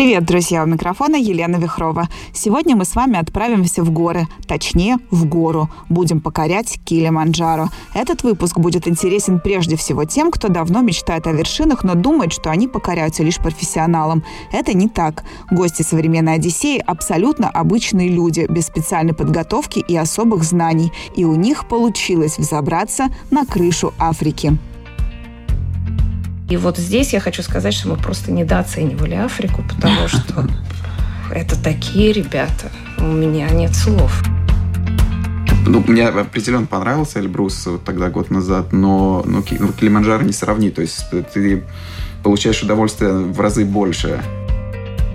Привет, друзья! У микрофона Елена Вихрова. Сегодня мы с вами отправимся в горы, точнее, в гору. Будем покорять Килиманджаро. Этот выпуск будет интересен прежде всего тем, кто давно мечтает о вершинах, но думает, что они покоряются лишь профессионалам. Это не так. Гости современной Одиссеи абсолютно обычные люди, без специальной подготовки и особых знаний. И у них получилось взобраться на крышу Африки. И вот здесь я хочу сказать, что мы просто недооценивали Африку, потому что это такие ребята. У меня нет слов. Ну, мне определенно понравился Эльбрус вот тогда, год назад, но ну, Килиманджаро не сравни. То есть ты получаешь удовольствие в разы больше.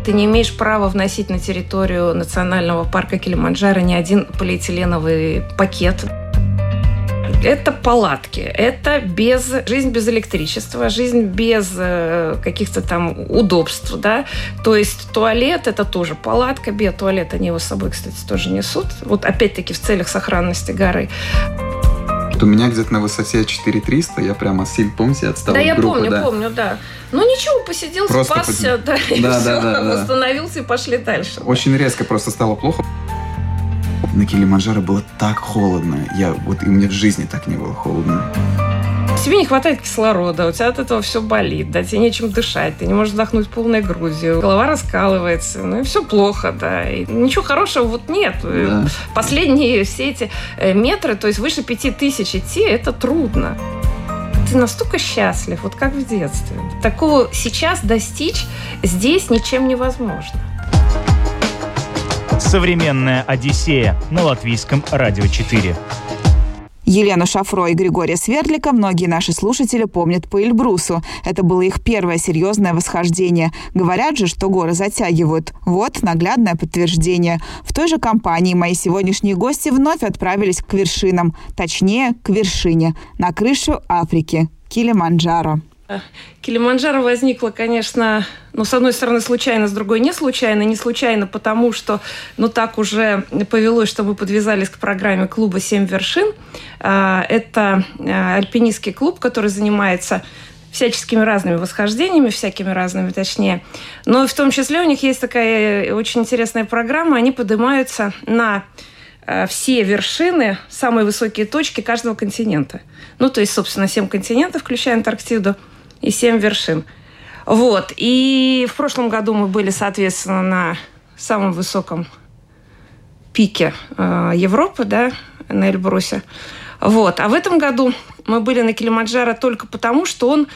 Ты не имеешь права вносить на территорию национального парка Килиманджаро ни один полиэтиленовый пакет это палатки, это без, жизнь без электричества, жизнь без э, каких-то там удобств, да. То есть туалет – это тоже палатка, биотуалет они его с собой, кстати, тоже несут. Вот опять-таки в целях сохранности горы. У меня где-то на высоте 4300, я прямо сильно, помните, отстал Да, я группы, помню, да. помню, да. Ну ничего, посидел, Просто спасся, под... да, да, и да, все, да, да, восстановился и пошли дальше. Очень резко просто стало плохо. На Килиманджаро было так холодно. Я вот и мне в жизни так не было холодно. Тебе не хватает кислорода, у тебя от этого все болит, да, тебе нечем дышать, ты не можешь вдохнуть полной грудью, голова раскалывается, ну и все плохо, да. И ничего хорошего вот нет. Да. Последние все эти э, метры, то есть выше пяти тысяч идти, это трудно ты настолько счастлив, вот как в детстве. Такого сейчас достичь здесь ничем невозможно. Современная Одиссея на латвийском радио 4. Елену Шафро и Григория Свердлика многие наши слушатели помнят по Эльбрусу. Это было их первое серьезное восхождение. Говорят же, что горы затягивают. Вот наглядное подтверждение. В той же компании мои сегодняшние гости вновь отправились к вершинам. Точнее, к вершине. На крышу Африки. Килиманджаро. Килиманджаро возникла, конечно, ну, с одной стороны, случайно, с другой не случайно. Не случайно, потому что, ну, так уже повелось, что мы подвязались к программе клуба «Семь вершин». А, это а, альпинистский клуб, который занимается всяческими разными восхождениями, всякими разными, точнее. Но в том числе у них есть такая очень интересная программа. Они поднимаются на все вершины, самые высокие точки каждого континента. Ну, то есть, собственно, семь континентов, включая Антарктиду – и семь вершин. Вот. И в прошлом году мы были, соответственно, на самом высоком пике э, Европы, да, на Эльбрусе. Вот. А в этом году мы были на Килимаджаро только потому, что он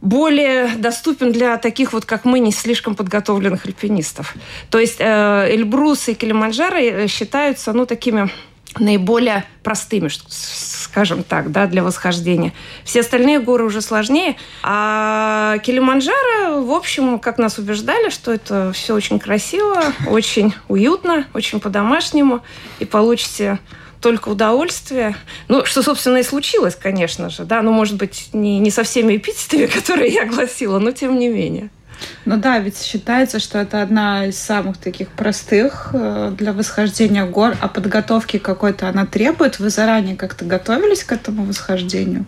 более доступен для таких вот, как мы, не слишком подготовленных альпинистов. То есть э, Эльбрус и Килимаджаро э, считаются, ну, такими наиболее простыми, скажем так, да, для восхождения. Все остальные горы уже сложнее. А Килиманджаро, в общем, как нас убеждали, что это все очень красиво, очень уютно, очень по-домашнему, и получите только удовольствие. Ну, что, собственно, и случилось, конечно же, да, ну, может быть, не, не со всеми эпитетами, которые я огласила, но тем не менее. Ну да, ведь считается, что это одна из самых таких простых э, для восхождения гор, а подготовки какой-то она требует. Вы заранее как-то готовились к этому восхождению?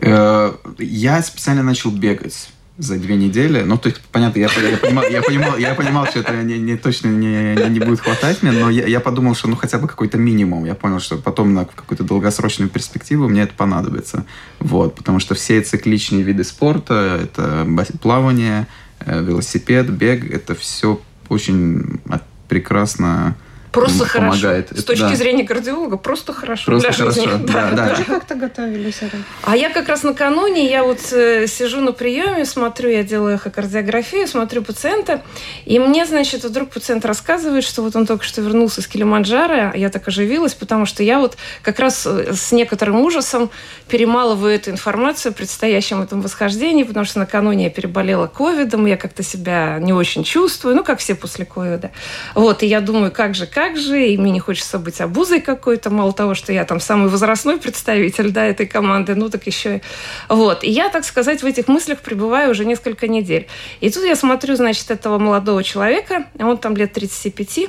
Э, я специально начал бегать за две недели. Ну, то есть, понятно, я, я, понимал, я, понимал, я понимал, что это не, не, точно не, не, будет хватать мне, но я, я подумал, что ну хотя бы какой-то минимум. Я понял, что потом на какую-то долгосрочную перспективу мне это понадобится. Вот, потому что все цикличные виды спорта, это плавание, велосипед, бег, это все очень прекрасно Просто помогает. хорошо. С точки да. зрения кардиолога, просто хорошо просто для хорошо. жизни. Да, да. Вы как-то готовились? А я как раз накануне, я вот э, сижу на приеме, смотрю, я делаю эхокардиографию, смотрю пациента, и мне, значит, вдруг пациент рассказывает, что вот он только что вернулся с Килиманджаро, я так оживилась, потому что я вот как раз э, с некоторым ужасом перемалываю эту информацию о предстоящем этом восхождении, потому что накануне я переболела ковидом, я как-то себя не очень чувствую, ну, как все после ковида. Вот, и я думаю, как же, как как же, и мне не хочется быть обузой какой-то, мало того, что я там самый возрастной представитель, да, этой команды, ну так еще. Вот. И я, так сказать, в этих мыслях пребываю уже несколько недель. И тут я смотрю, значит, этого молодого человека, он там лет 35,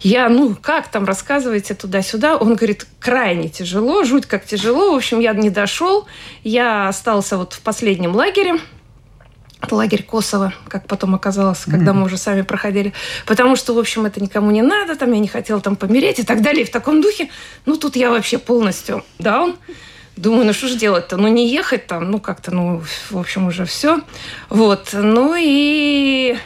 я, ну, как там, рассказываете туда-сюда? Он говорит, крайне тяжело, жуть как тяжело. В общем, я не дошел, я остался вот в последнем лагере, лагерь Косово, как потом оказалось, когда мы уже сами проходили. Потому что, в общем, это никому не надо, там я не хотела там помереть и так далее. И в таком духе, ну, тут я вообще полностью даун. Думаю, ну что же делать-то? Ну, не ехать там, ну, как-то, ну, в общем, уже все. Вот. Ну и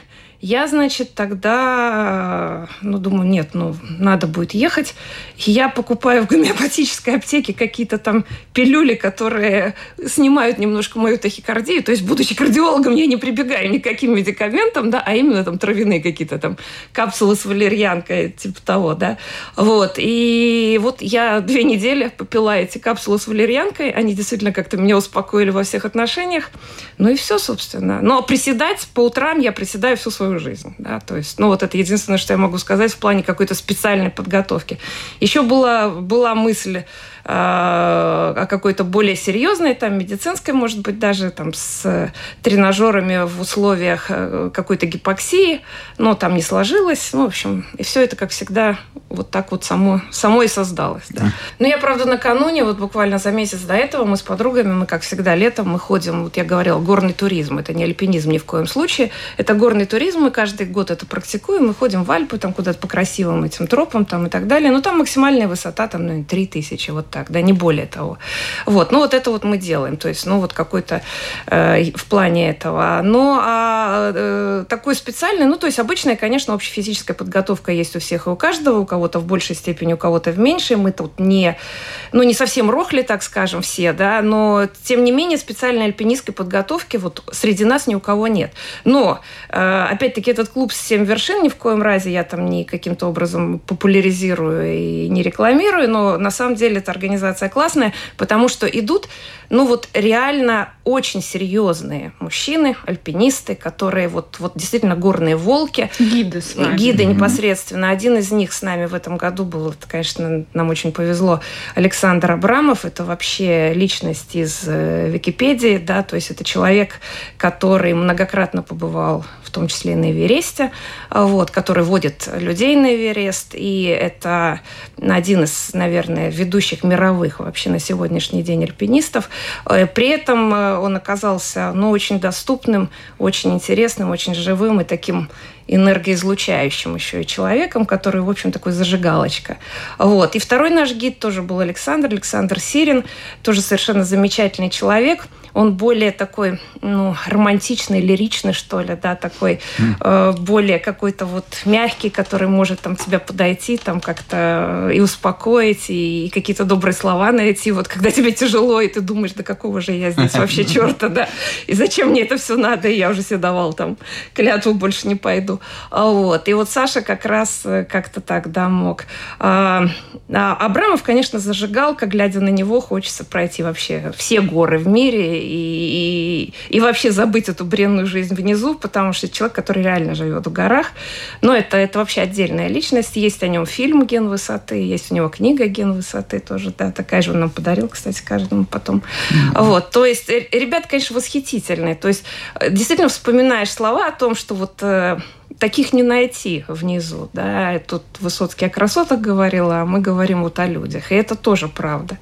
я, значит, тогда, ну, думаю, нет, ну, надо будет ехать. Я покупаю в гомеопатической аптеке какие-то там пилюли, которые снимают немножко мою тахикардию. То есть, будучи кардиологом, я не прибегаю никаким медикаментам, да, а именно там травяные какие-то там капсулы с валерьянкой, типа того, да. Вот. И вот я две недели попила эти капсулы с валерьянкой. Они действительно как-то меня успокоили во всех отношениях. Ну и все, собственно. Но приседать по утрам я приседаю всю свою жизнь. Да? То есть, ну вот это единственное, что я могу сказать в плане какой-то специальной подготовки. Еще была, была мысль о какой-то более серьезной, там, медицинской, может быть, даже там с тренажерами в условиях э, какой-то гипоксии, но там не сложилось. Ну, в общем, и все это, как всегда, вот так вот само, само и создалось. Да. Да. Но я, правда, накануне, вот буквально за месяц до этого, мы с подругами, мы, как всегда, летом мы ходим, вот я говорила, горный туризм. Это не альпинизм ни в коем случае. Это горный туризм, мы каждый год это практикуем, мы ходим в Альпы, там куда-то по красивым этим тропам там и так далее. Но там максимальная высота, там, наверное, 3000, вот так, да, не более того. Вот, ну вот это вот мы делаем, то есть, ну вот какой-то э, в плане этого. Но а, э, такой специальный, ну то есть обычная, конечно, общефизическая подготовка есть у всех и у каждого, у кого-то в большей степени, у кого-то в меньшей. Мы тут не, ну не совсем рохли, так скажем, все, да, но тем не менее специальной альпинистской подготовки вот среди нас ни у кого нет. Но, э, опять-таки, этот клуб «Семь вершин» ни в коем разе я там не каким-то образом популяризирую и не рекламирую, но на самом деле это организация классная, потому что идут, ну вот реально очень серьезные мужчины, альпинисты, которые вот, вот действительно горные волки. Гиды с вами. Гиды непосредственно. Один из них с нами в этом году был, это, конечно, нам очень повезло, Александр Абрамов. Это вообще личность из э, Википедии, да, то есть это человек, который многократно побывал в том числе и на Эвересте, вот, который водит людей на Эверест, и это один из, наверное, ведущих мировых вообще на сегодняшний день альпинистов. Э, при этом э, он оказался ну, очень доступным, очень интересным, очень живым и таким энергоизлучающим еще и человеком, который, в общем, такой зажигалочка. Вот. И второй наш гид тоже был Александр, Александр Сирин, тоже совершенно замечательный человек. Он более такой, ну, романтичный, лиричный, что ли, да, такой, э, более какой-то вот мягкий, который может там тебя подойти, там как-то и успокоить, и, и какие-то добрые слова найти, вот когда тебе тяжело, и ты думаешь, да какого же я здесь вообще черта, да, и зачем мне это все надо, и я уже себе давал там клятву, больше не пойду. А вот. И вот Саша как раз э, как-то так, да, мог. А, а Абрамов, конечно, зажигалка, глядя на него, хочется пройти вообще все горы в мире и, и, и вообще забыть эту бренную жизнь внизу, потому что человек, который реально живет в горах. Но это, это вообще отдельная личность. Есть о нем фильм «Ген высоты», есть у него книга «Ген высоты» тоже, да, такая же он нам подарил, кстати, каждому потом. Mm-hmm. Вот, то есть э, ребят, конечно, восхитительные. То есть э, действительно вспоминаешь слова о том, что вот таких не найти внизу. Да? Тут Высоцкий о красотах говорил, а мы говорим вот о людях. И это тоже правда.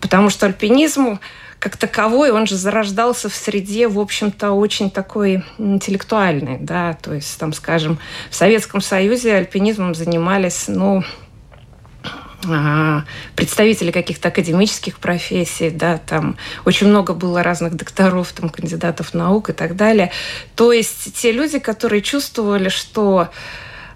Потому что альпинизм как таковой, он же зарождался в среде, в общем-то, очень такой интеллектуальной, да, то есть, там, скажем, в Советском Союзе альпинизмом занимались, ну, а, представители каких-то академических профессий, да, там очень много было разных докторов, там, кандидатов наук и так далее. То есть те люди, которые чувствовали, что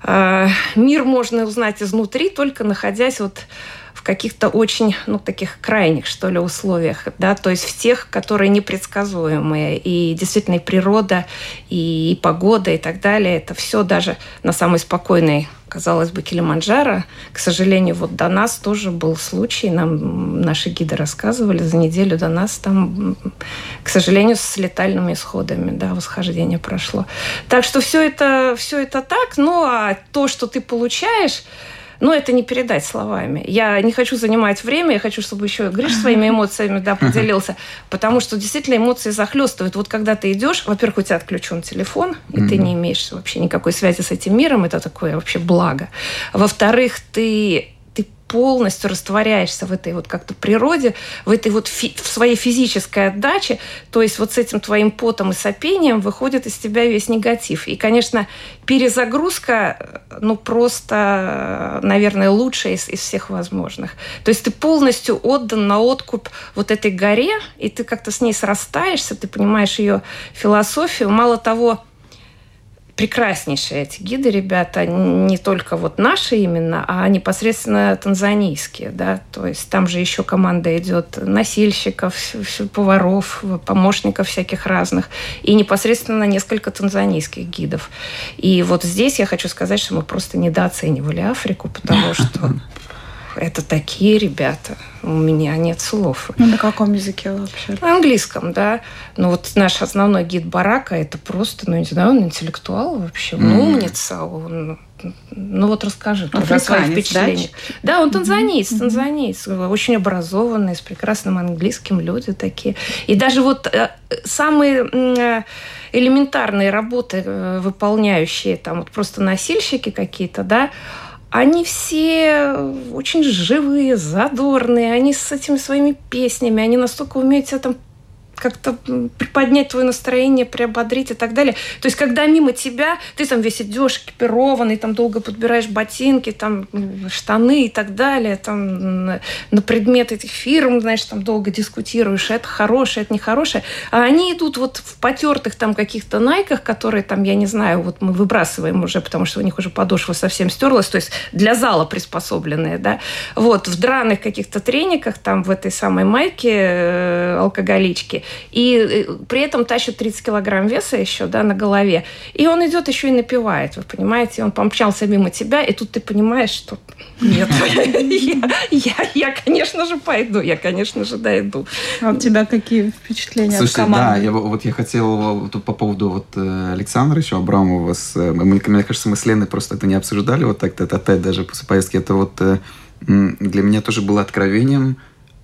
э, мир можно узнать изнутри, только находясь вот в каких-то очень, ну, таких крайних, что ли, условиях, да, то есть в тех, которые непредсказуемые. И действительно и природа, и, и погода, и так далее, это все даже на самой спокойной казалось бы, Килиманджаро. К сожалению, вот до нас тоже был случай, нам наши гиды рассказывали, за неделю до нас там, к сожалению, с летальными исходами, да, восхождение прошло. Так что все это, все это так, ну а то, что ты получаешь, ну, это не передать словами. Я не хочу занимать время, я хочу, чтобы еще Гриш своими эмоциями да, поделился, потому что действительно эмоции захлестывают. Вот когда ты идешь, во-первых, у тебя отключен телефон, и ты не имеешь вообще никакой связи с этим миром, это такое вообще благо. Во-вторых, ты полностью растворяешься в этой вот как-то природе, в этой вот фи- в своей физической отдаче, то есть вот с этим твоим потом и сопением выходит из тебя весь негатив. И, конечно, перезагрузка, ну, просто, наверное, лучшая из, из всех возможных. То есть ты полностью отдан на откуп вот этой горе, и ты как-то с ней срастаешься, ты понимаешь ее философию. Мало того, прекраснейшие эти гиды, ребята, не только вот наши именно, а непосредственно танзанийские, да, то есть там же еще команда идет носильщиков, поваров, помощников всяких разных, и непосредственно несколько танзанийских гидов. И вот здесь я хочу сказать, что мы просто недооценивали Африку, потому что это такие ребята. У меня нет слов. Ну, на каком языке вообще? На английском, да. Но вот наш основной гид Барака, это просто, ну, не знаю, он интеллектуал вообще, он mm. умница, он ну вот расскажи тоже о своих впечатлениях. Да? да, он танзанийец, mm-hmm. танзанийец, очень образованный, с прекрасным английским люди такие. И даже вот э, самые э, элементарные работы, э, выполняющие там вот просто носильщики какие-то, да, они все очень живые, задорные, они с этими своими песнями, они настолько умеют себя там как-то приподнять твое настроение, приободрить и так далее. То есть, когда мимо тебя, ты там весь идешь экипированный, там долго подбираешь ботинки, там штаны и так далее, там на предмет этих фирм, знаешь, там долго дискутируешь, это хорошее, это нехорошее. А они идут вот в потертых там каких-то найках, которые там, я не знаю, вот мы выбрасываем уже, потому что у них уже подошва совсем стерлась, то есть для зала приспособленные, да. Вот, в драных каких-то трениках, там в этой самой майке э, алкоголички, и э, при этом тащит 30 килограмм веса еще да, на голове. И он идет еще и напивает, вы понимаете? Он помчался мимо тебя, и тут ты понимаешь, что нет, я, я, конечно же, пойду, я, конечно же, дойду. А у тебя какие впечатления от команды? да, я, вот я хотел по поводу вот э, Александра еще Абрамова, э, мы, мне кажется, мы с Леной просто это не обсуждали, вот так это даже после поездки, это вот для меня тоже было откровением,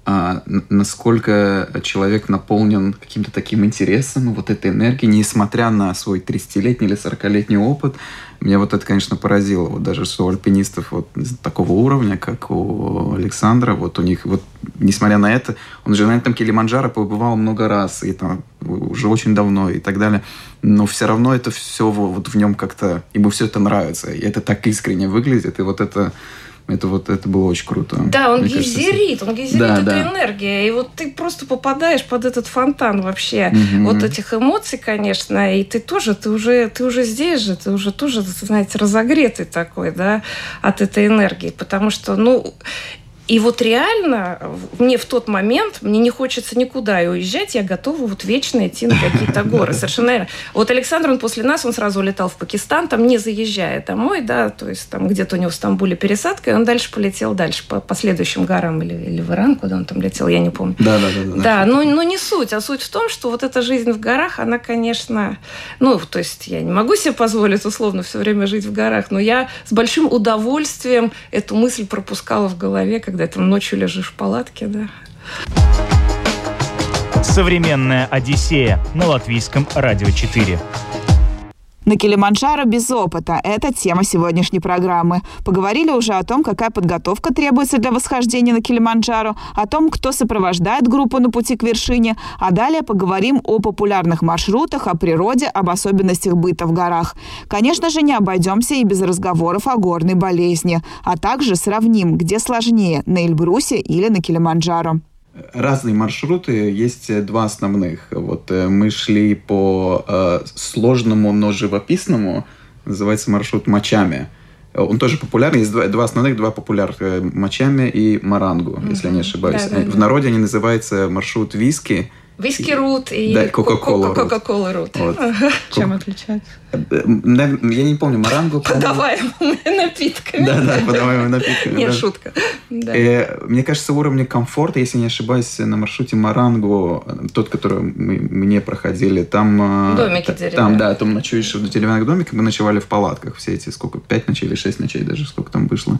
а, насколько человек наполнен каким-то таким интересом, вот этой энергией, несмотря на свой 30-летний или 40-летний опыт. Меня вот это, конечно, поразило. Вот даже что у альпинистов вот такого уровня, как у Александра, вот у них, вот несмотря на это, он же на этом Килиманджаро побывал много раз, и там уже очень давно и так далее. Но все равно это все вот в нем как-то, ему все это нравится. И это так искренне выглядит, и вот это это вот это было очень круто. Да, он гейзерит, он гейзерит да, это да. энергия. И вот ты просто попадаешь под этот фонтан вообще угу. вот этих эмоций, конечно, и ты тоже, ты уже, ты уже здесь же, ты уже тоже, знаете, разогретый такой, да, от этой энергии. Потому что, ну, и вот реально мне в тот момент, мне не хочется никуда и уезжать, я готова вот вечно идти на какие-то горы. Совершенно верно. Вот Александр, он после нас, он сразу улетал в Пакистан, там не заезжая домой, да, то есть там где-то у него в Стамбуле пересадка, и он дальше полетел дальше по, по следующим горам или, или в Иран, куда он там летел, я не помню. Да, да, да. Да, да но, но не суть, а суть в том, что вот эта жизнь в горах, она, конечно, ну, то есть я не могу себе позволить условно все время жить в горах, но я с большим удовольствием эту мысль пропускала в голове, когда когда там ночью лежишь в палатке, да. Современная Одиссея на латвийском радио 4. На Килиманджаро без опыта – это тема сегодняшней программы. Поговорили уже о том, какая подготовка требуется для восхождения на Килиманджаро, о том, кто сопровождает группу на пути к вершине, а далее поговорим о популярных маршрутах, о природе, об особенностях быта в горах. Конечно же, не обойдемся и без разговоров о горной болезни, а также сравним, где сложнее – на Эльбрусе или на Килиманджаро разные маршруты, есть два основных. Вот э, мы шли по э, сложному, но живописному, называется маршрут Мачами. Он тоже популярный. Есть два, два основных, два популярных. Э, Мачами и Марангу, mm-hmm. если я не ошибаюсь. Да, да, В народе они называются маршрут Виски – Виски Рут и да, Кока-Кола Рут. Кока-Кола Рут. Вот. Чем отличается? Я не помню, Маранго. Подаваемыми напитками. Да, да, подаваемыми напитками. Нет, шутка. Э, мне кажется, уровень комфорта, если не ошибаюсь, на маршруте Маранго, тот, который мы не проходили, там... Э, домики деревянные. Там, да, там ночуешь в деревянных домиках, мы ночевали в палатках все эти, сколько, пять ночей или шесть ночей даже, сколько там вышло.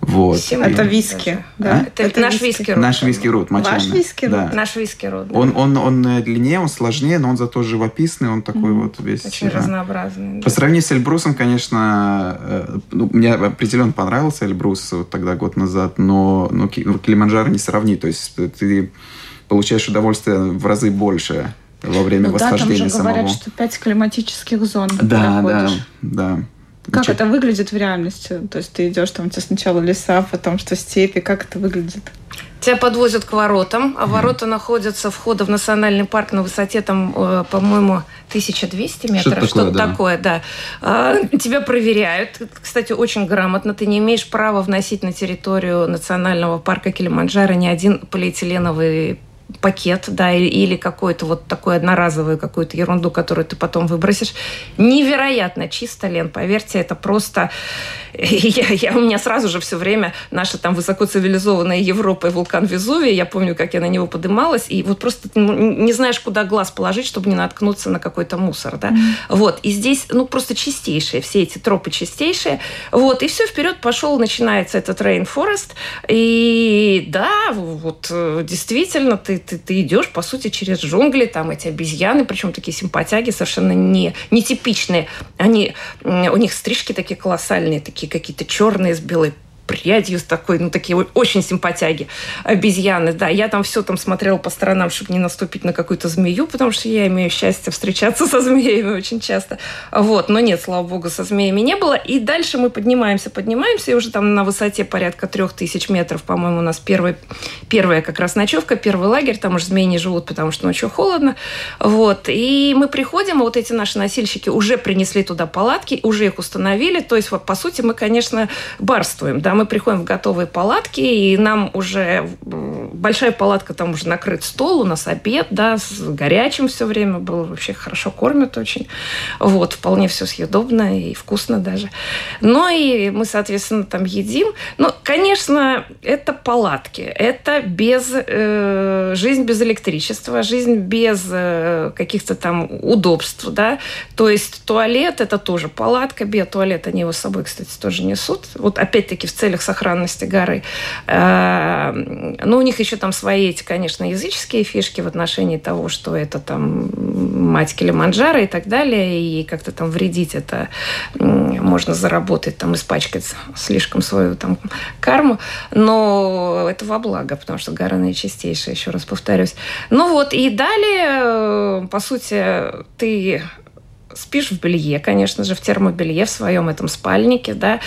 Вот. Семь Это виски, да? Это, Это наш виски. виски рот. Наш виски рут, Ваш мочальный. виски Да. рут? Наш виски да. Он, он, он э, длиннее, он сложнее, но он зато живописный, он такой вот весь... Очень э, разнообразный. По да. сравнению с Эльбрусом, конечно, э, ну, мне определенно понравился Эльбрус вот тогда, год назад, но ну, Ки- Килиманджаро не сравнить. То есть ты получаешь удовольствие в разы больше во время Ну да, там восхождения же говорят, самого. что пять климатических зон Да, да, проходишь. да. Как Чё- это выглядит в реальности? То есть ты идешь, там у тебя сначала леса, потом что степи, как это выглядит? Тебя подвозят к воротам, а ворота находятся входа в национальный парк на высоте, там, э, по-моему, 1200 метров. Что-то такое, да. такое, да. А, Тебя проверяют. Кстати, очень грамотно. Ты не имеешь права вносить на территорию национального парка Килиманджаро ни один полиэтиленовый пакет, да, или, или какой-то вот такой одноразовую какую-то ерунду, которую ты потом выбросишь. Невероятно чисто, Лен, поверьте, это просто... Я, я- у меня сразу же все время наша там высокоцивилизованная Европа и вулкан Везувий, я помню, как я на него подымалась, и вот просто не знаешь, куда глаз положить, чтобы не наткнуться на какой-то мусор, да. Вот, и здесь, ну, просто чистейшие, все эти тропы чистейшие, вот, и все, вперед пошел, начинается этот Rainforest, и да, вот, э, действительно, ты, ты, ты идешь, по сути, через джунгли, там эти обезьяны, причем такие симпатяги, совершенно не, нетипичные, они, у них стрижки такие колоссальные, такие какие-то черные с белой прядью с такой, ну, такие очень симпатяги обезьяны, да. Я там все там смотрела по сторонам, чтобы не наступить на какую-то змею, потому что я имею счастье встречаться со змеями очень часто. Вот, но нет, слава богу, со змеями не было. И дальше мы поднимаемся, поднимаемся, и уже там на высоте порядка трех тысяч метров, по-моему, у нас первый, первая как раз ночевка, первый лагерь, там уже змеи не живут, потому что ночью холодно. Вот, и мы приходим, и вот эти наши носильщики уже принесли туда палатки, уже их установили, то есть, вот, по сути, мы, конечно, барствуем, да, мы приходим в готовые палатки, и нам уже большая палатка, там уже накрыт стол, у нас обед, да, с горячим все время был, вообще хорошо кормят очень, вот, вполне все съедобно и вкусно даже. Ну и мы, соответственно, там едим. Ну, конечно, это палатки, это без э, жизнь без электричества, жизнь без э, каких-то там удобств, да. То есть туалет это тоже палатка, биотуалет они его с собой, кстати, тоже несут. Вот опять-таки в целях сохранности горы. Э, ну, у них еще там свои эти, конечно, языческие фишки в отношении того, что это там мать Килиманджаро и так далее, и как-то там вредить это можно заработать, там испачкать слишком свою там карму, но это во благо, потому что гора наичистейшая, еще раз повторюсь. Ну вот, и далее, э, по сути, ты спишь в белье, конечно же, в термобелье, в своем этом спальнике, да.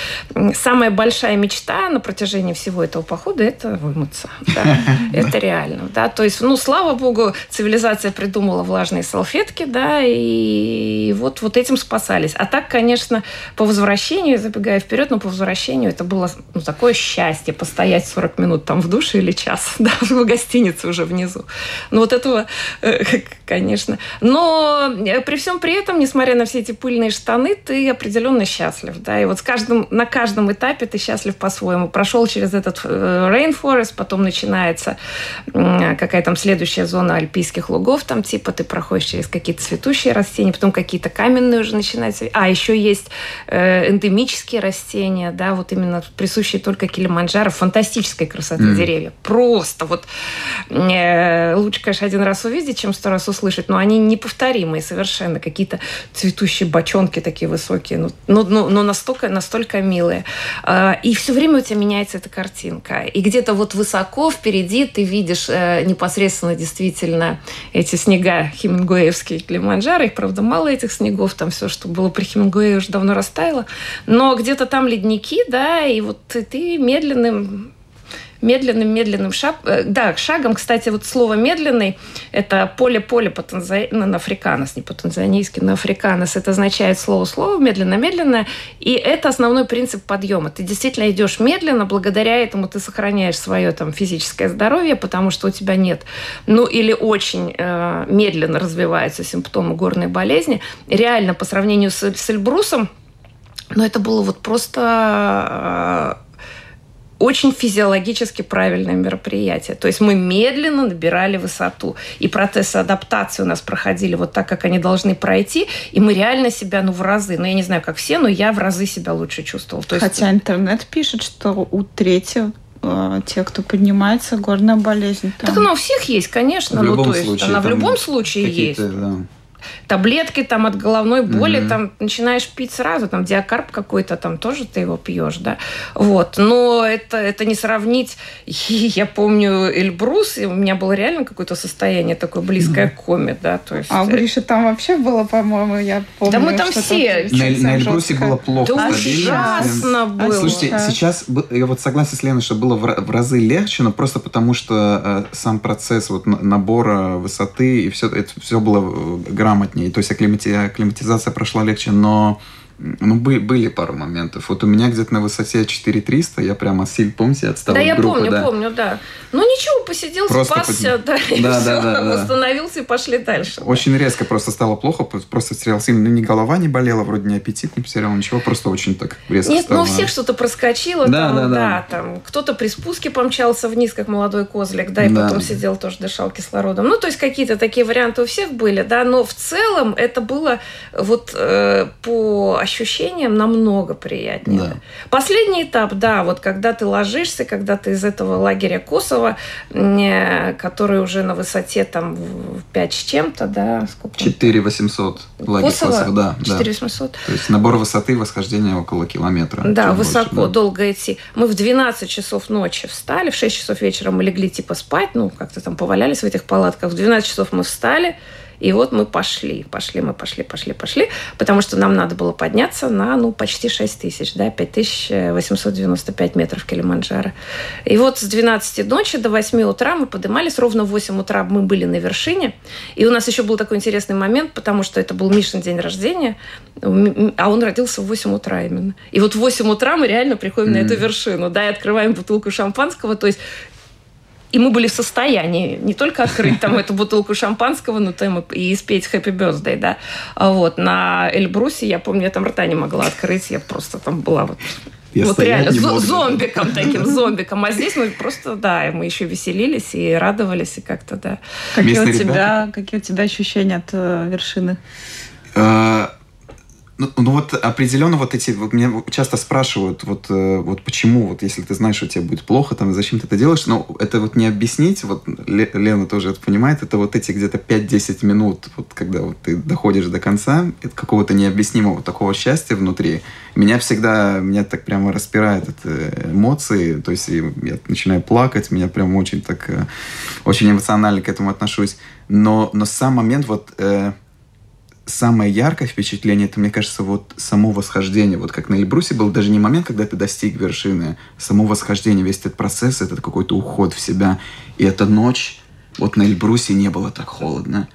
Самая большая мечта на протяжении всего этого похода – это вымыться, да. Это реально, да. То есть, ну, слава богу, цивилизация придумала влажные салфетки, да, и вот, вот этим спасались. А так, конечно, по возвращению, забегая вперед, но по возвращению это было ну, такое счастье постоять 40 минут там в душе или час, да, в гостинице уже внизу. Ну, вот этого, э, конечно. Но э, при всем при этом, несмотря на все эти пыльные штаны, ты определенно счастлив, да, и вот с каждым, на каждом этапе ты счастлив по-своему. Прошел через этот э, rainforest, потом начинается какая там следующая зона альпийских лугов, там типа ты проходишь через какие-то цветущие растения, потом какие-то каменные уже начинаются. А, еще есть э, эндемические растения, да, вот именно присущие только Килиманджаро, фантастической красоты Мгм. деревья. Просто вот э, лучше, конечно, один раз увидеть, чем сто раз услышать, но они неповторимые совершенно. Какие-то цветущие бочонки такие высокие, ну, ну, ну, ну, настолько, настолько милые. А, И все время у тебя меняется эта картинка. И где-то вот высоко впереди ты видишь э, непосредственно действительно эти снега хемингуэевские Килиманджаро. Их, правда, мало этих снегов. Там все, что было при Хемингуэе, уже давно растаяло. Но где-то там ледники, да, и вот ты медленным медленным-медленным шаг, э, да, шагом, кстати, вот слово медленный, это поле-поле по танза... ну, на африканос, не по-танзанийски, на африканос, это означает слово-слово, медленно-медленно, и это основной принцип подъема. Ты действительно идешь медленно, благодаря этому ты сохраняешь свое там физическое здоровье, потому что у тебя нет, ну, или очень э, медленно развиваются симптомы горной болезни. Реально, по сравнению с, с Эльбрусом, но это было вот просто э, очень физиологически правильное мероприятие. То есть мы медленно набирали высоту. И процессы адаптации у нас проходили вот так, как они должны пройти. И мы реально себя, ну, в разы, ну, я не знаю, как все, но я в разы себя лучше чувствовала. То есть... Хотя интернет пишет, что у третьего э, те, кто поднимается, горная болезнь. Там. Так она у всех есть, конечно. В любом ну, то есть случае, она в любом случае есть. Да таблетки там от головной боли, mm-hmm. там начинаешь пить сразу, там диакарп какой-то, там тоже ты его пьешь, да, вот, но это, это не сравнить, я помню Эльбрус, и у меня было реально какое-то состояние такое близкое mm-hmm. к коме, да, то есть... А у Гриши там вообще было, по-моему, я помню, Да мы там все... На, на Эльбрусе было плохо. Да ужасно было. Слушайте, сейчас, я вот согласен с Леной, что было в разы легче, но просто потому, что э, сам процесс вот набора высоты и все, это все было э, грамотнее. То есть акклиматизация прошла легче, но ну, были пару моментов. Вот у меня где-то на высоте 4300, я прямо сильно, помните, отстал Да, от я группы, помню, да. помню, да. Ну, ничего, посидел, Просто спасся, под... да, и да, все, да, да, да. восстановился и пошли дальше. Очень да. резко просто стало плохо, просто потерял сильно, ну, ни голова не болела, вроде ни аппетит не потерял, ничего, просто очень так резко Нет, стало. ну, у всех что-то проскочило, да, там, да, да. да, там, кто-то при спуске помчался вниз, как молодой козлик, да, и Да. потом сидел тоже, дышал кислородом. Ну, то есть какие-то такие варианты у всех были, да, но в целом это было вот э, по ощущениям намного приятнее. Да. Последний этап, да, вот когда ты ложишься, когда ты из этого лагеря Косово, э, который уже на высоте там в 5 с чем-то, да, сколько? 4800 лагерь Косово? Косово, да, да. 4800. То есть набор высоты и восхождение около километра. Да, высоко, больше, да. долго идти. Мы в 12 часов ночи встали, в 6 часов вечера мы легли типа спать, ну, как-то там повалялись в этих палатках. В 12 часов мы встали, и вот мы пошли, пошли, мы пошли, пошли, пошли, потому что нам надо было подняться на, ну, почти 6 тысяч, да, 5895 метров Килиманджаро. И вот с 12 ночи до 8 утра мы поднимались, ровно в 8 утра мы были на вершине, и у нас еще был такой интересный момент, потому что это был Мишин день рождения, а он родился в 8 утра именно. И вот в 8 утра мы реально приходим на эту вершину, да, и открываем бутылку шампанского, то есть и мы были в состоянии не только открыть там эту бутылку шампанского, но там и спеть Happy Birthday, да. А вот на Эльбрусе, я помню, я там рта не могла открыть, я просто там была вот Я вот реально зо- зомбиком таким, зомбиком. А здесь мы просто, да, мы еще веселились и радовались, и как-то, да. Какие у, тебя, какие у тебя ощущения от э, вершины? А, Ну, ну вот определенно вот эти, вот меня часто спрашивают, вот, э, вот почему, вот если ты знаешь, что тебе будет плохо, там, зачем ты это делаешь, но это вот не объяснить, вот Ле- Лена тоже это понимает, это вот эти где-то 5-10 минут, вот когда вот ты доходишь до конца, это какого-то необъяснимого такого счастья внутри. Меня всегда, меня так прямо распирает от э, эмоции, то есть я начинаю плакать, меня прям очень так, э, очень эмоционально к этому отношусь, но, но сам момент вот... э, самое яркое впечатление, это, мне кажется, вот само восхождение. Вот как на Эльбрусе был даже не момент, когда ты достиг вершины, а само восхождение, весь этот процесс, этот какой-то уход в себя. И эта ночь, вот на Эльбрусе не было так холодно.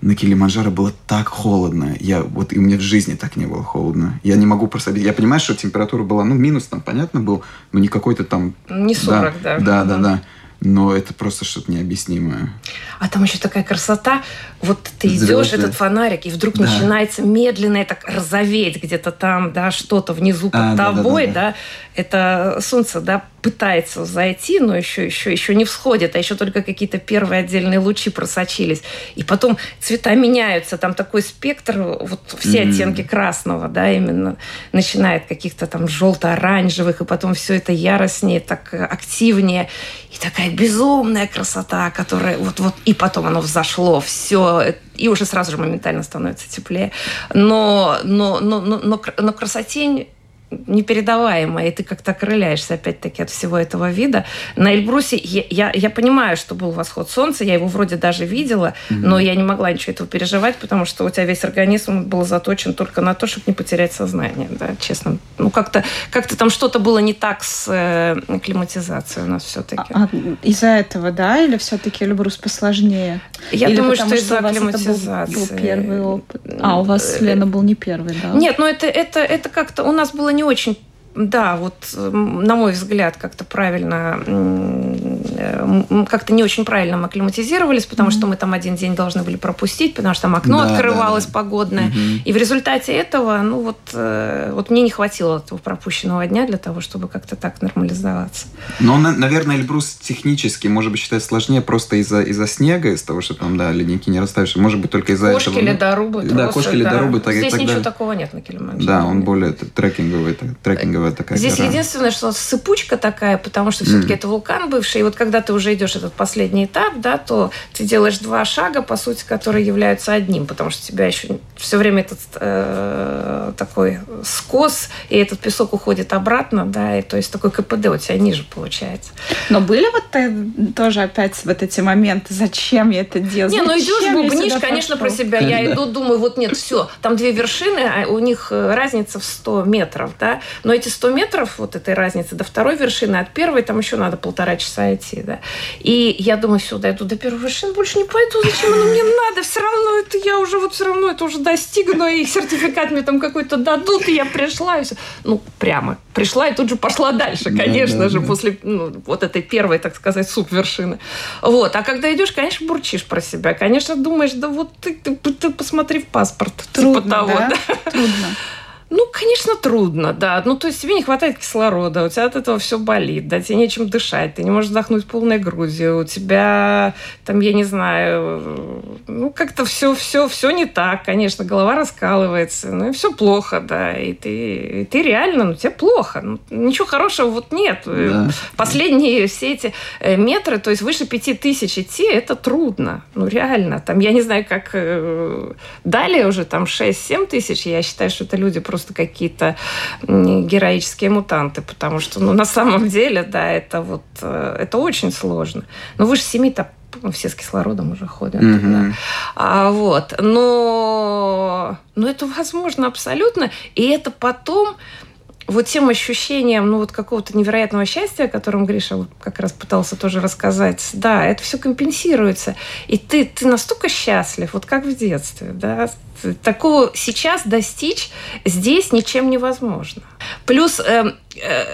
На Килиманджаро было так холодно. Я, вот, и мне в жизни так не было холодно. Я не могу просто... Я понимаю, что температура была, ну, минус там, понятно, был, но не какой-то там... Не 40, да. Да, да, да. Но это просто что-то необъяснимое. А там еще такая красота. Вот ты идешь, Звезды. этот фонарик, и вдруг Да. начинается медленно так розоветь где-то там, да, что-то внизу под А, да, да, тобой, да, да, да. Это солнце, да, пытается зайти, но еще, еще, еще не всходит, а еще только какие-то первые отдельные лучи просочились. И потом цвета меняются, там такой спектр, вот все Мгм. оттенки красного, да, именно начинает каких-то там желто-оранжевых, и потом все это яростнее, так активнее. И такая безумная красота, которая вот, вот, и потом оно взошло, все, и уже сразу же моментально становится теплее. Но, но, но, но, но, но красотень непередаваемая, и ты как-то окрыляешься опять-таки от всего этого вида. На Эльбрусе я, я, я понимаю, что был восход солнца, я его вроде даже видела, но я не могла ничего этого переживать, потому что у тебя весь организм был заточен только на то, чтобы не потерять сознание, да, честно. Ну, как-то как там что-то было не так с э, климатизацией у нас все-таки. А, а из-за этого, да? Или все-таки Эльбрус посложнее? Я Или думаю, потому что из-за у вас это был-. Был, первый опыт. А, у вас, Лена, был не первый, да? Нет, ну это, это, это как-то у нас было не очень да, вот на мой взгляд, как-то правильно э, как-то не очень правильно мы акклиматизировались, потому mm-hmm. что мы там один день должны были пропустить, потому что там окно да, открывалось да, да. погодное. Mm-hmm. И в результате этого, ну вот, э, вот мне не хватило этого пропущенного дня для того, чтобы как-то так нормализоваться. Но, наверное, Эльбрус технически, может быть, считать сложнее просто из-за из снега, из того, что там, да, ледники не расставишь. Может быть, только из-за кошки, этого. Кошки, ледорубы. Да, тросы, кошки, ледорубы. Да. Здесь тогда... ничего такого нет на Килиманджаро. Да, он более трекинговый, трекинговая такая Здесь гора. единственное, что сыпучка такая, потому что все-таки mm. это вулкан бывший. И вот когда ты уже идешь этот последний этап, да, то ты делаешь два шага, по сути, которые являются одним, потому что у тебя еще все время этот э, такой скос, и этот песок уходит обратно, да, и то есть такой КПД у тебя ниже получается. Но были вот тоже опять вот эти моменты, зачем я это делаю? Не, ну идешь, бубнишь, конечно, пошел? про себя. Я иду, думаю, вот нет, все, там две вершины, а у них э, разница в 100 метров, да, но эти 100 метров вот этой разницы до второй вершины, от первой там еще надо полтора часа идти, да. И я думаю, все, дойду до первой вершины, больше не пойду, зачем оно мне надо, все равно это я уже вот все равно это уже достигну, и сертификат мне там какой-то дадут, и я пришла, и все. Ну, прямо пришла и тут же пошла дальше, конечно да, же, да. после ну, вот этой первой, так сказать, суп-вершины. Вот. А когда идешь, конечно, бурчишь про себя. Конечно, думаешь, да вот ты, ты, ты посмотри в паспорт. Типа Трудно, типа того, да? да? Трудно. Ну, конечно, трудно, да. Ну, то есть тебе не хватает кислорода, у тебя от этого все болит, да, тебе нечем дышать, ты не можешь вдохнуть полной грудью, у тебя там, я не знаю, ну, как-то все, все, все не так, конечно, голова раскалывается, ну, и все плохо, да, и ты, и ты реально, ну, тебе плохо, ну, ничего хорошего вот нет. Да. Последние все эти э, метры, то есть выше пяти тысяч идти, это трудно, ну, реально. Там, я не знаю, как э, далее уже там 6-7 тысяч, я считаю, что это люди просто просто какие-то героические мутанты, потому что, ну, на самом деле, да, это вот, э, это очень сложно. Но выше семи-то ну, все с кислородом уже ходят. Mm-hmm. Да. А, вот. Но, но это возможно абсолютно. И это потом вот тем ощущением, ну, вот какого-то невероятного счастья, о котором Гриша как раз пытался тоже рассказать, да, это все компенсируется. И ты, ты настолько счастлив, вот как в детстве, да, такого сейчас достичь здесь ничем невозможно. Плюс э, э,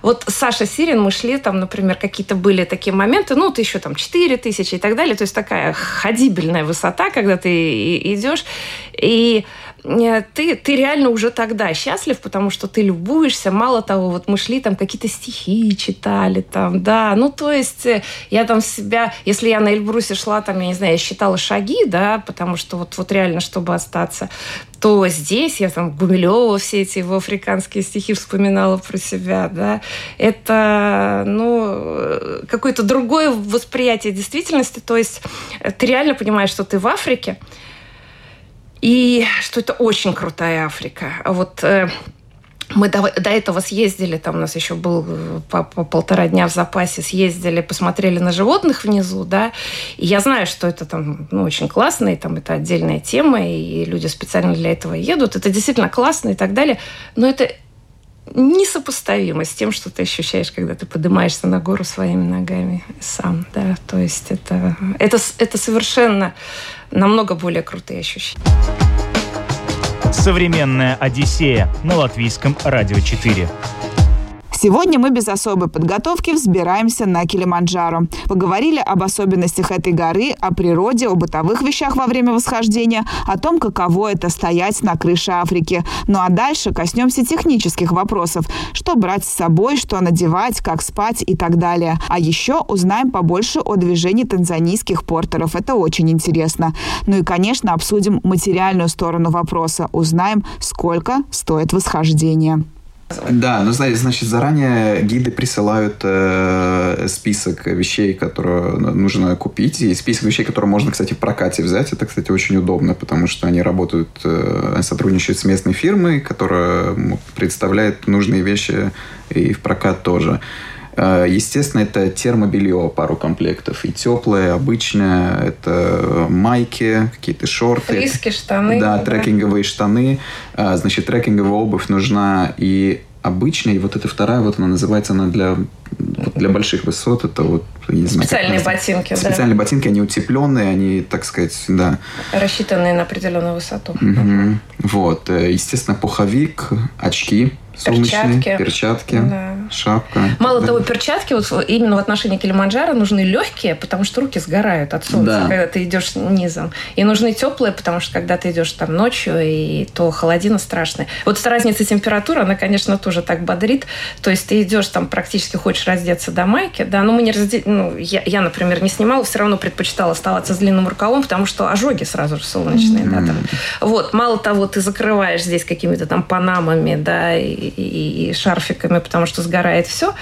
вот Саша Сирин, мы шли, там, например, какие-то были такие моменты, ну, ты еще там 4 тысячи и так далее, то есть такая ходибельная высота, когда ты идешь, и ты, ты реально уже тогда счастлив, потому что ты любуешься. Мало того, вот мы шли, там какие-то стихи читали, там, да. Ну, то есть э, я там себя... Если я на Эльбрусе шла, там, я не знаю, я считала шаги, да, потому что вот, вот реально, чтобы остаться, то здесь я там Гумилева все эти его африканские стихи вспоминала про себя, да. Это, ну, э, какое-то другое восприятие действительности. То есть ты реально понимаешь, что ты в Африке, и что это очень крутая Африка. Вот э, мы до, до этого съездили, там у нас еще был по, по полтора дня в запасе, съездили, посмотрели на животных внизу, да, и я знаю, что это там, ну, очень классно, и там это отдельная тема, и люди специально для этого едут, это действительно классно и так далее, но это несопоставимо с тем, что ты ощущаешь, когда ты поднимаешься на гору своими ногами сам, да, то есть это, это, это совершенно намного более крутые ощущения. Современная Одиссея на латвийском радио 4. Сегодня мы без особой подготовки взбираемся на Килиманджаро. Поговорили об особенностях этой горы, о природе, о бытовых вещах во время восхождения, о том, каково это стоять на крыше Африки. Ну а дальше коснемся технических вопросов. Что брать с собой, что надевать, как спать и так далее. А еще узнаем побольше о движении танзанийских портеров. Это очень интересно. Ну и, конечно, обсудим материальную сторону вопроса. Узнаем, сколько стоит восхождение. Да, ну значит, заранее гиды присылают э, список вещей, которые нужно купить, и список вещей, которые можно, кстати, в прокате взять. Это, кстати, очень удобно, потому что они работают, э, сотрудничают с местной фирмой, которая представляет нужные вещи и в прокат тоже. Э, естественно, это термобелье, пару комплектов. И теплое, обычное, это майки, какие-то шорты. Фриски, штаны. Да, да, трекинговые штаны. Э, значит, трекинговая обувь нужна и обычная, и вот эта вторая, вот она называется, она для, вот для больших высот, это вот, не знаю, Специальные ботинки, Специальные да. ботинки, они утепленные, они, так сказать, да. Рассчитанные на определенную высоту. Угу. Вот, э, естественно, пуховик, очки солнечные, перчатки. перчатки. Да шапка. Мало того, перчатки вот именно в отношении Килиманджаро нужны легкие, потому что руки сгорают от солнца, Да. когда ты идешь низом. И нужны теплые, потому что когда ты идешь там ночью, и то холодина страшная. Вот эта разница температуры, она, конечно, тоже так бодрит. То есть ты идешь там практически хочешь раздеться до майки, да, но мы не разде... ну, я, я, например, не снимала, все равно предпочитала оставаться с длинным рукавом, потому что ожоги сразу же солнечные, да, там. Вот, мало того, ты закрываешь здесь какими-то там панамами, да, и, и- и шарфиками, потому что сгорает все.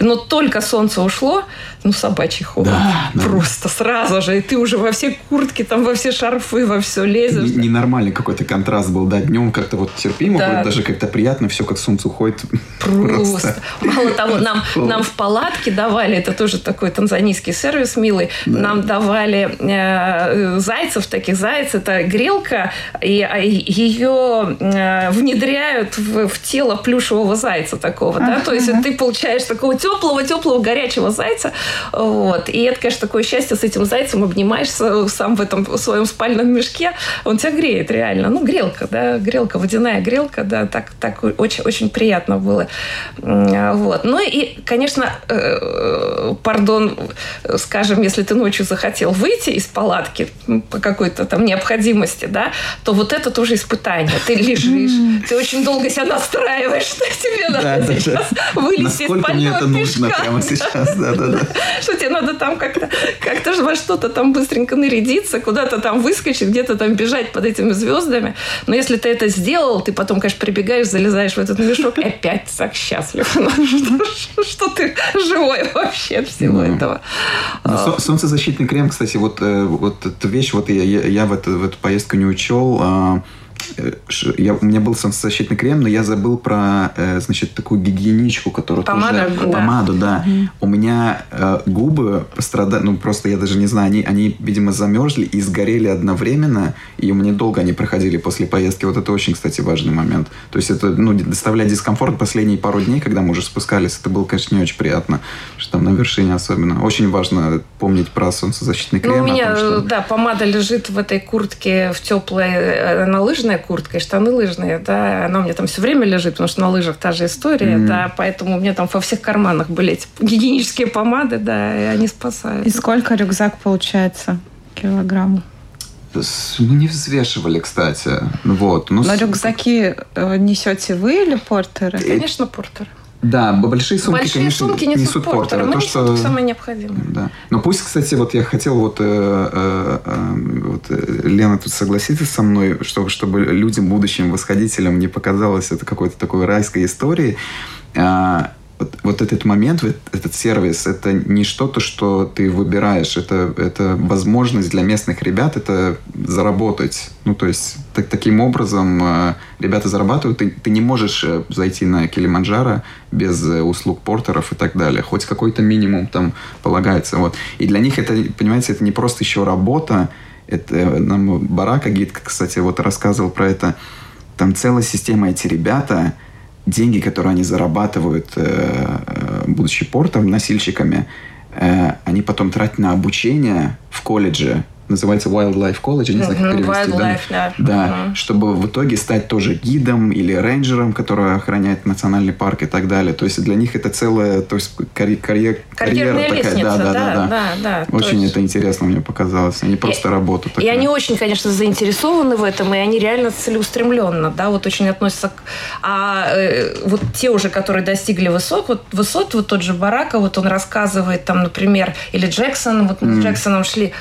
Но только солнце ушло, ну, собачий холод. Да, да. Просто сразу же. И ты уже во все куртки, там, во все шарфы, во все лезешь. Не- Ненормальный какой-то контраст был, да, днем как-то вот терпимо, Да. вроде даже как-то приятно, все как солнце уходит. Просто. Мало того, нам, нам в палатке давали, это тоже такой танзанийский сервис милый, нам давали э, зайцев, таких зайц, это грелка, и а, ее э, внедряют в, в тело плюшевого зайца такого, да, то есть ты получаешь такого теплого-теплого горячего зайца, вот, и это, конечно, такое счастье с этим зайцем, обнимаешься сам в этом своем спальном мешке, он тебя греет реально, ну, грелка, да, грелка, водяная грелка, да, так, так очень, очень приятно было. Вот. Ну и, конечно, э, пардон, скажем, если ты ночью захотел выйти из палатки по какой-то там необходимости, да, то вот это тоже испытание. Ты лежишь, ты очень долго себя настраиваешь, что тебе надо сейчас. Вылезти из Насколько мне это нужно прямо сейчас, да, да, да. Что тебе надо там как-то как же во что-то там быстренько нарядиться, куда-то там выскочить, где-то там бежать под этими звездами. Но если ты это сделал, ты потом, конечно, прибегаешь, залезаешь в этот мешок и опять так счастлив. Ну, что, ты живой вообще от всего Ну. этого. Ну, со- солнцезащитный крем, кстати, вот, э, эта вещь, вот я, в, эту, в эту поездку не учел. Э, я, у меня был солнцезащитный крем, но я забыл про, э, значит, такую гигиеничку, которую Помада, тоже... да. Помаду, да. У меня э, губы пострадали, ну, просто я даже не знаю, они, они, видимо, замерзли и сгорели одновременно, и у меня долго они проходили после поездки. Вот это очень, кстати, важный момент. То есть это, ну, доставляет дискомфорт последние пару дней, когда мы уже спускались, это было, конечно, не очень приятно, что там на вершине особенно. Очень важно помнить про солнцезащитный крем. Ну, у меня, том, что- да, помада лежит в этой куртке, в теплой, э, она лыжная куртка, и штаны лыжные, да, она у меня там все время лежит, потому что на лыжах та же история, Мгм. да, поэтому у меня там во всех карманах были эти гигиенические помады, да, и они спасают. И сколько рюкзак получается? Килограмм. Мы не взвешивали, кстати. Вот. Ну, Но с- рюкзаки э, несете вы или портеры? Конечно, портер. Да, большие сумки, Большие конечно, сумки несут, портеры. портеры. Мы То, что... только самое необходимое. Да. Но пусть, кстати, вот я хотел вот, э, э, э, вот э, Лена тут согласится со мной, чтобы, чтобы людям, будущим восходителям не показалось это какой-то такой райской историей. А, вот, вот этот момент, вот этот сервис, это не что-то, что ты выбираешь, это, это возможность для местных ребят это заработать. Ну, то есть, так, таким образом э, ребята зарабатывают, ты, ты не можешь э, зайти на Килиманджаро без э, услуг портеров и так далее. Хоть какой-то минимум там полагается. Вот. И для них это, понимаете, это не просто еще работа, это э, нам Барака Гид, кстати, вот рассказывал про это. Там целая система эти ребята, деньги, которые они зарабатывают, э, э, будучи портом, носильщиками, э, они потом тратят на обучение в колледже. Называется Wildlife College, я не знаю, как перевести. да? Wildlife, да. Да, Мгм. чтобы в итоге стать тоже гидом или рейнджером, который охраняет национальный парк и так далее. То есть для них это целая то есть карьер, карьер, карьера такая. лестница, да, да, да, да. да, да, Очень это интересно мне показалось, не просто работу. И такая. они очень, конечно, заинтересованы в этом, и они реально целеустремленно, да, вот очень относятся к... А э, вот те уже, которые достигли высот, вот высот, вот тот же Барака, вот он рассказывает там, например, или Джексон, вот мы с Джексоном шли,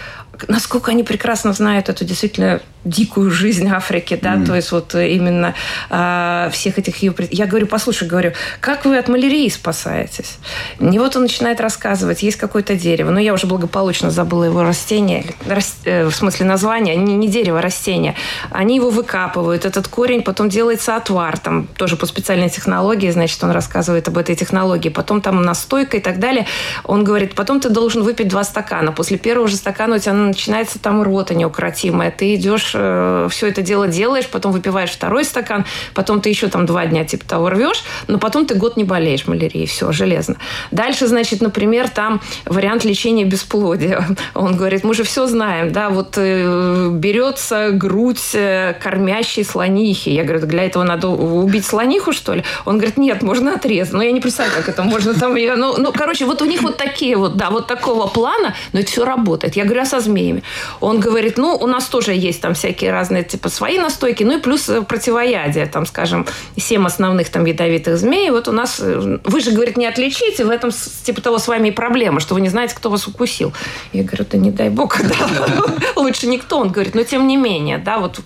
насколько они прекрасно знают эту действительно дикую жизнь Африки, да, то есть вот именно а, всех этих ее... Я говорю, послушай, говорю, как вы от малярии спасаетесь? И вот он начинает рассказывать, есть какое-то дерево, но я уже благополучно забыла его растение, рас- э, в смысле название, не, не дерево, а растение. Они его выкапывают, этот корень, потом делается отвар, там тоже по специальной технологии, значит, он рассказывает об этой технологии, потом там настойка и так далее. Он говорит, потом ты должен выпить два стакана. После первого же стакана у тебя начинается там рвота неукротимая. Ты идешь, э, все это дело делаешь, потом выпиваешь второй стакан, потом ты еще там два дня типа того рвешь, но потом ты год не болеешь малярией, все, железно. Дальше, значит, например, там вариант лечения бесплодия. Он говорит, мы же все знаем, да, вот э, берется грудь э, кормящей слонихи. Я говорю, для этого надо убить слониху, что ли? Он говорит, нет, можно отрезать. Но я не представляю, как это можно там... Ну, ну, короче, вот у них вот такие вот, да, вот такого плана, но это все работает. Я говорю, а со змеями? Он говорит, ну, у нас тоже есть там всякие разные, типа, свои настойки, ну и плюс э, противоядие, там, скажем, семь основных там ядовитых змей. Вот у нас... Э, вы же, говорит, не отличите, в этом, типа того, с вами и проблема, что вы не знаете, кто вас укусил. Я говорю, да не дай бог, да, лучше никто. Он говорит, но тем не менее, да, вот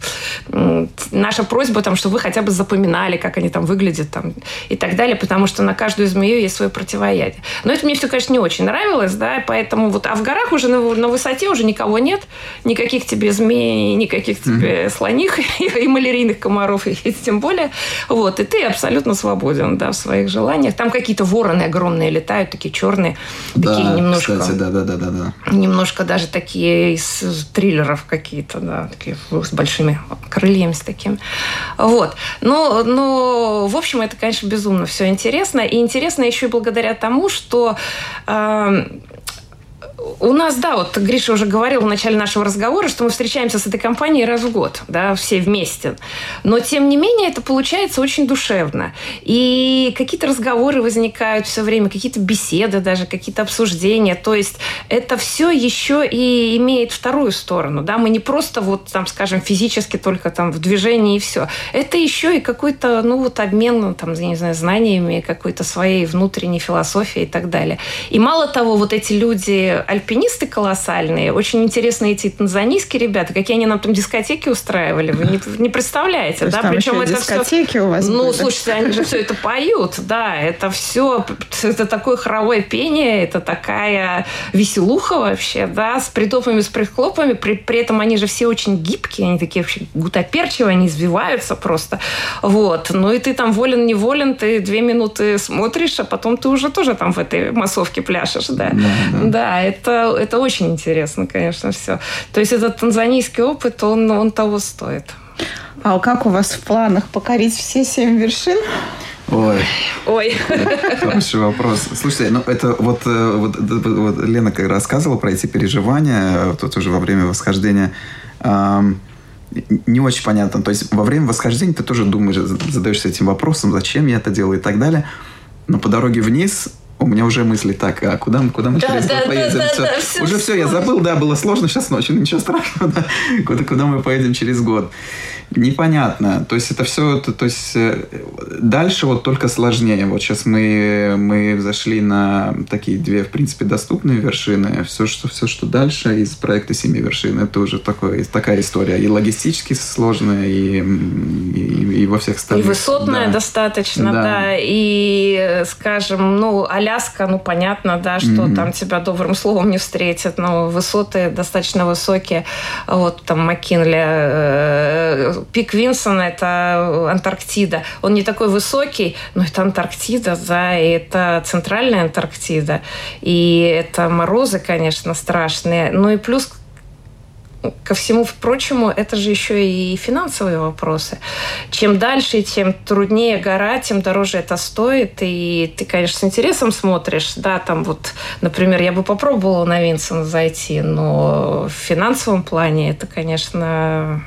наша просьба, там, чтобы вы хотя бы запоминали, как они там выглядят там, и так далее, потому что на каждую змею есть свое противоядие. Но это мне все, конечно, не очень нравилось, да, поэтому вот, а в горах уже на, на высоте уже никого нет, никаких тебе змей, никаких тебе mm-hmm. слоних и, малярийных комаров, и, тем более, вот, и ты абсолютно свободен, да, в своих желаниях. Там какие-то вороны огромные летают, такие черные, да, такие немножко... Кстати, да, да, да, да, да. Немножко даже такие из триллеров какие-то, да, такие с большими крыльями с таким. Вот. Но, но, в общем, это, конечно, безумно все интересно. И интересно еще и благодаря тому, что э, у нас, да, вот Гриша уже говорил в начале нашего разговора, что мы встречаемся с этой компанией раз в год, да, все вместе. Но, тем не менее, это получается очень душевно. И какие-то разговоры возникают все время, какие-то беседы даже, какие-то обсуждения. То есть это все еще и имеет вторую сторону, да. Мы не просто вот, там, скажем, физически только там в движении и все. Это еще и какой-то, ну, вот обмен, ну, там, я не знаю, знаниями, какой-то своей внутренней философией и так далее. И мало того, вот эти люди, альпинисты колоссальные, очень интересные эти танзанийские ребята, какие они нам там дискотеки устраивали, вы не, не представляете, да? Причем это все... у вас Ну, были. слушайте, они же все это поют, да, это все, это такое хоровое пение, это такая веселуха вообще, да, с притопами, с прихлопами, при, при этом они же все очень гибкие, они такие вообще гутоперчивые, они извиваются просто, вот. Ну и ты там волен-неволен, ты две минуты смотришь, а потом ты уже тоже там в этой массовке пляшешь, да. Да, да. да это это, очень интересно, конечно, все. То есть этот танзанийский опыт, он, он того стоит. А как у вас в планах покорить все семь вершин? Ой. Ой. Хороший вопрос. Слушайте, ну это вот, э, вот, вот Лена как рассказывала про эти переживания, тут уже во время восхождения. Эм, не очень понятно. То есть во время восхождения ты тоже думаешь, задаешься этим вопросом, зачем я это делаю и так далее. Но по дороге вниз у меня уже мысли так, а куда, мы куда мы да, через да, год поедем? Да, все. Да, все уже все, я забыл, да, было сложно сейчас ночью, ничего страшного, да. Куда, куда мы поедем через год? непонятно. То есть это все, то, то есть э, дальше вот только сложнее. Вот сейчас мы, мы зашли на такие две, в принципе, доступные вершины. Все, что, все, что дальше из проекта «Семи вершин», это уже такое, такая история. И логистически сложная, и, и, и во всех остальных. И высотная да. достаточно, да. да. И, скажем, ну, Аляска, ну, понятно, да, что mm-hmm. там тебя добрым словом не встретят, но высоты достаточно высокие. Вот там Маккинли э, пик Винсона – это Антарктида. Он не такой высокий, но это Антарктида, да, и это центральная Антарктида. И это морозы, конечно, страшные. Ну и плюс ко всему прочему, это же еще и финансовые вопросы. Чем дальше, тем труднее гора, тем дороже это стоит. И ты, конечно, с интересом смотришь. Да, там вот, например, я бы попробовала на Винсона зайти, но в финансовом плане это, конечно,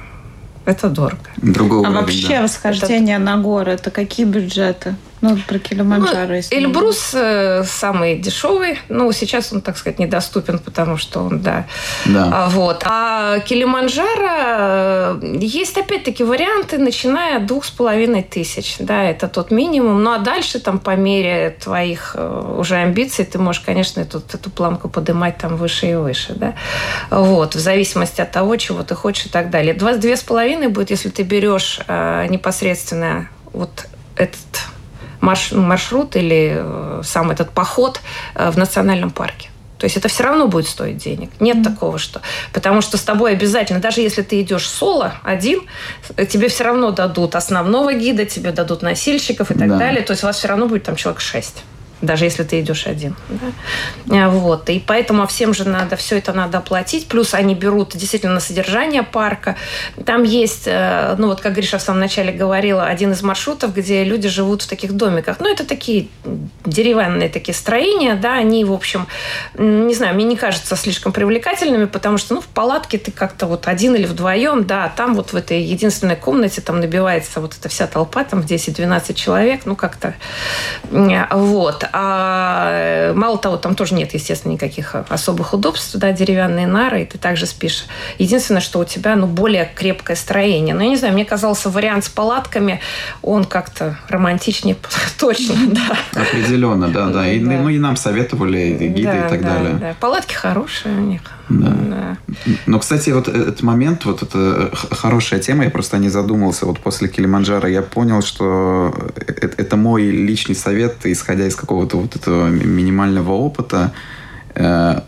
это дорого. Другого а уровень, вообще да. восхождение это... на горы, это какие бюджеты? Ну, про Килиманджаро. Ну, Эльбрус э, самый дешевый. Ну, сейчас он, так сказать, недоступен, потому что он, да. да. А, вот. А Килиманджаро э, есть, опять-таки, варианты, начиная от двух с половиной тысяч. Да, это тот минимум. Ну, а дальше, там, по мере твоих э, уже амбиций, ты можешь, конечно, эту, эту планку поднимать там выше и выше, да. Вот. В зависимости от того, чего ты хочешь и так далее. Два, две с половиной будет, если ты берешь э, непосредственно вот этот маршрут или э, сам этот поход э, в национальном парке. То есть это все равно будет стоить денег. Нет mm-hmm. такого, что... Потому что с тобой обязательно, даже если ты идешь соло, один, тебе все равно дадут основного гида, тебе дадут носильщиков и так да. далее. То есть у вас все равно будет там человек шесть. Даже если ты идешь один. Да? А, вот. И поэтому всем же надо, все это надо оплатить. Плюс они берут действительно на содержание парка. Там есть, э, ну вот как Гриша в самом начале говорила, один из маршрутов, где люди живут в таких домиках. Ну, это такие деревянные такие строения, да, они, в общем, не знаю, мне не кажутся слишком привлекательными, потому что, ну, в палатке ты как-то вот один или вдвоем, да, а там вот в этой единственной комнате там набивается вот эта вся толпа, там 10-12 человек, ну, как-то вот. А э, мало того, там тоже нет, естественно, никаких особых удобств, да, деревянные нары, и ты также спишь. Единственное, что у тебя, ну, более крепкое строение. Но я не знаю, мне казался вариант с палатками, он как-то романтичнее точно, да. Определенно, да, да. И, ну, и нам советовали и гиды да, и так да, далее. Да. Палатки хорошие у них. Да. да. Но, кстати, вот этот момент, вот это хорошая тема, я просто не задумался. Вот после Килиманджаро я понял, что это мой личный совет, исходя из какого-то вот этого минимального опыта. Э,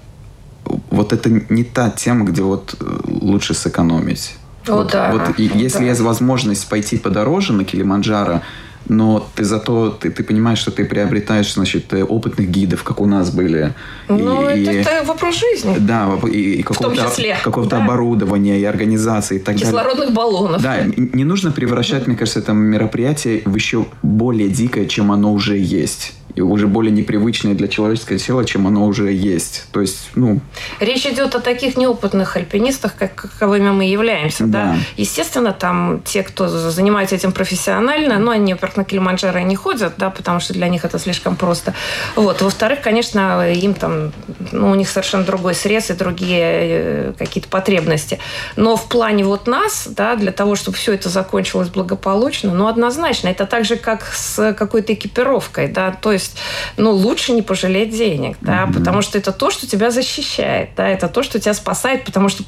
вот это не та тема, где вот лучше сэкономить. О, вот, да. Вот если да. есть возможность пойти подороже на Килиманджаро, но ты зато ты, ты понимаешь, что ты приобретаешь, значит, э, опытных гидов, как у нас были. Ну, это, это вопрос жизни. Да, и, и какого-то, какого-то да. оборудования, и организации, и так Кислородных далее. баллонов. Да, не нужно превращать, мне кажется, это мероприятие в еще более дикое, чем оно уже есть и уже более непривычное для человеческого тела, чем оно уже есть. То есть, ну... Речь идет о таких неопытных альпинистах, как, каковыми мы являемся. Да. да. Естественно, там те, кто занимается этим профессионально, ну, они, во-первых, на Килиманджаро не ходят, да, потому что для них это слишком просто. Вот. Во-вторых, конечно, им там, ну, у них совершенно другой срез и другие э, какие-то потребности. Но в плане вот нас, да, для того, чтобы все это закончилось благополучно, ну, однозначно, это так же, как с какой-то экипировкой, да, то есть есть, ну, лучше не пожалеть денег, да, mm-hmm. потому что это то, что тебя защищает, да, это то, что тебя спасает, потому что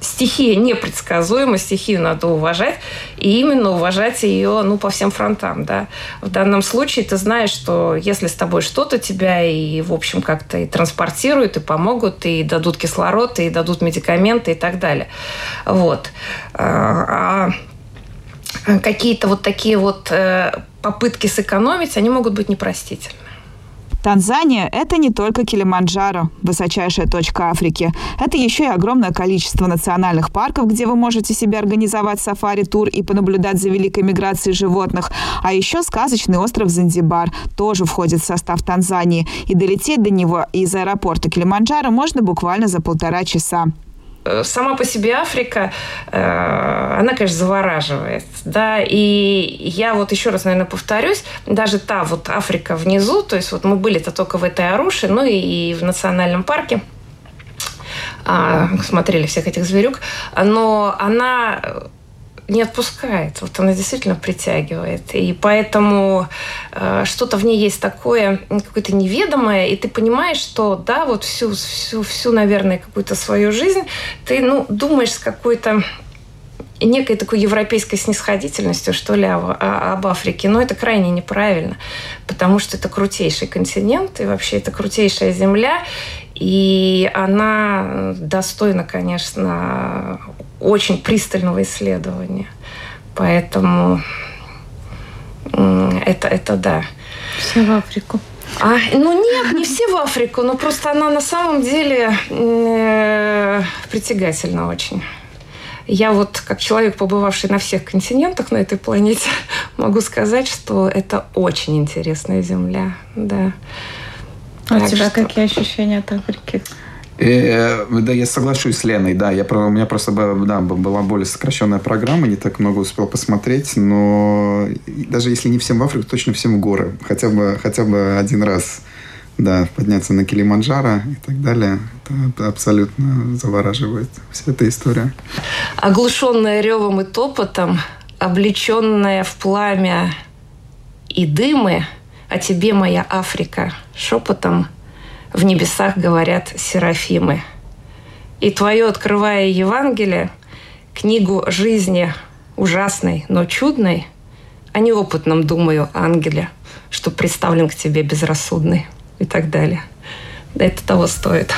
стихия непредсказуема, стихию надо уважать, и именно уважать ее, ну, по всем фронтам, да. В данном случае ты знаешь, что если с тобой что-то, тебя и, в общем, как-то и транспортируют, и помогут, и дадут кислород, и дадут медикаменты и так далее. Вот. А, а какие-то вот такие вот э, попытки сэкономить, они могут быть непростительны. Танзания – это не только Килиманджаро, высочайшая точка Африки. Это еще и огромное количество национальных парков, где вы можете себе организовать сафари-тур и понаблюдать за великой миграцией животных. А еще сказочный остров Занзибар тоже входит в состав Танзании. И долететь до него из аэропорта Килиманджаро можно буквально за полтора часа. Э, сама по себе Африка, э, она, конечно, завораживает. Да? И я вот еще раз, наверное, повторюсь, даже та вот Африка внизу, то есть вот мы были-то только в этой Аруше, ну и в национальном парке, а, смотрели всех этих зверюк, но она не отпускает. Вот она действительно притягивает. И поэтому э, что-то в ней есть такое, какое-то неведомое, и ты понимаешь, что да, вот всю, всю, всю наверное, какую-то свою жизнь ты ну, думаешь с какой-то некой такой европейской снисходительностью, что ли, об, об Африке. Но это крайне неправильно, потому что это крутейший континент, и вообще это крутейшая земля, и она достойна, конечно, очень пристального исследования. Поэтому это, это да. Все в Африку. А, ну нет, не все в Африку, но просто она на самом деле э, притягательна очень. Я вот, как человек, побывавший на всех континентах на этой планете, могу сказать, что это очень интересная земля, да. А у тебя что... какие ощущения от Африки? Э, да, я соглашусь с Леной, да, я, у меня просто да, была более сокращенная программа, не так много успел посмотреть, но даже если не всем в Африку, точно всем в горы, хотя бы, хотя бы один раз, да, подняться на Килиманджаро и так далее, это абсолютно завораживает вся эта история. Оглушенная ревом и топотом, облеченная в пламя и дымы, о тебе, моя Африка, шепотом в небесах говорят серафимы. И твое, открывая Евангелие, книгу жизни ужасной, но чудной, о неопытном, думаю, ангеле, что представлен к тебе безрассудный и так далее. Да это того стоит.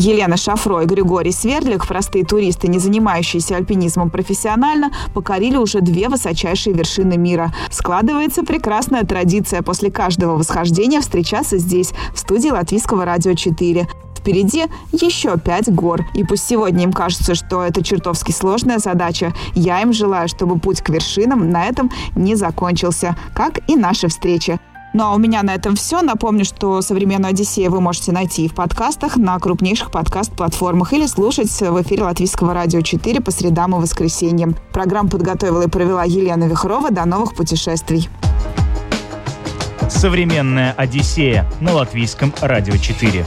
Елена Шафро и Григорий Свердлик, простые туристы, не занимающиеся альпинизмом профессионально, покорили уже две высочайшие вершины мира. Складывается прекрасная традиция после каждого восхождения встречаться здесь, в студии Латвийского радио 4. Впереди еще пять гор. И пусть сегодня им кажется, что это чертовски сложная задача, я им желаю, чтобы путь к вершинам на этом не закончился, как и наша встреча. Ну а у меня на этом все. Напомню, что «Современную Одиссею» вы можете найти в подкастах на крупнейших подкаст-платформах или слушать в эфире Латвийского радио 4 по средам и воскресеньям. Программу подготовила и провела Елена Вихрова. До новых путешествий. «Современная Одиссея» на Латвийском радио 4.